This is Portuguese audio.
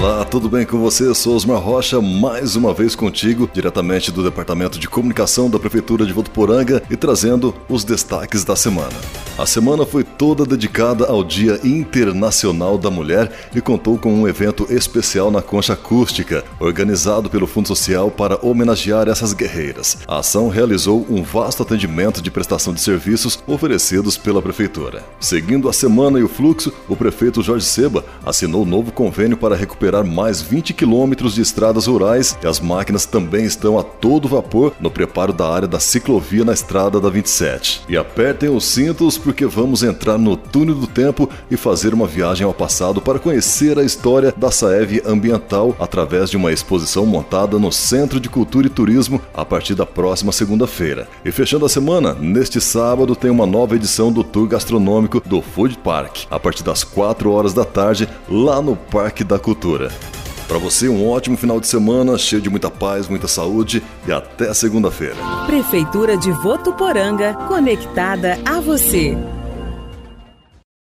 Olá, tudo bem com você? Eu sou Osmar Rocha, mais uma vez contigo, diretamente do Departamento de Comunicação da Prefeitura de Votuporanga e trazendo os destaques da semana. A semana foi toda dedicada ao Dia Internacional da Mulher e contou com um evento especial na Concha Acústica, organizado pelo Fundo Social para homenagear essas guerreiras. A ação realizou um vasto atendimento de prestação de serviços oferecidos pela Prefeitura. Seguindo a semana e o fluxo, o prefeito Jorge Seba assinou novo convênio para recuperar mais 20 quilômetros de estradas rurais e as máquinas também estão a todo vapor no preparo da área da ciclovia na estrada da 27. E apertem os cintos porque vamos entrar no túnel do tempo e fazer uma viagem ao passado para conhecer a história da Saev Ambiental através de uma exposição montada no Centro de Cultura e Turismo a partir da próxima segunda-feira. E fechando a semana, neste sábado tem uma nova edição do tour gastronômico do Food Park, a partir das 4 horas da tarde, lá no Parque da Cultura. Para você, um ótimo final de semana, cheio de muita paz, muita saúde e até segunda-feira. Prefeitura de Votuporanga, conectada a você.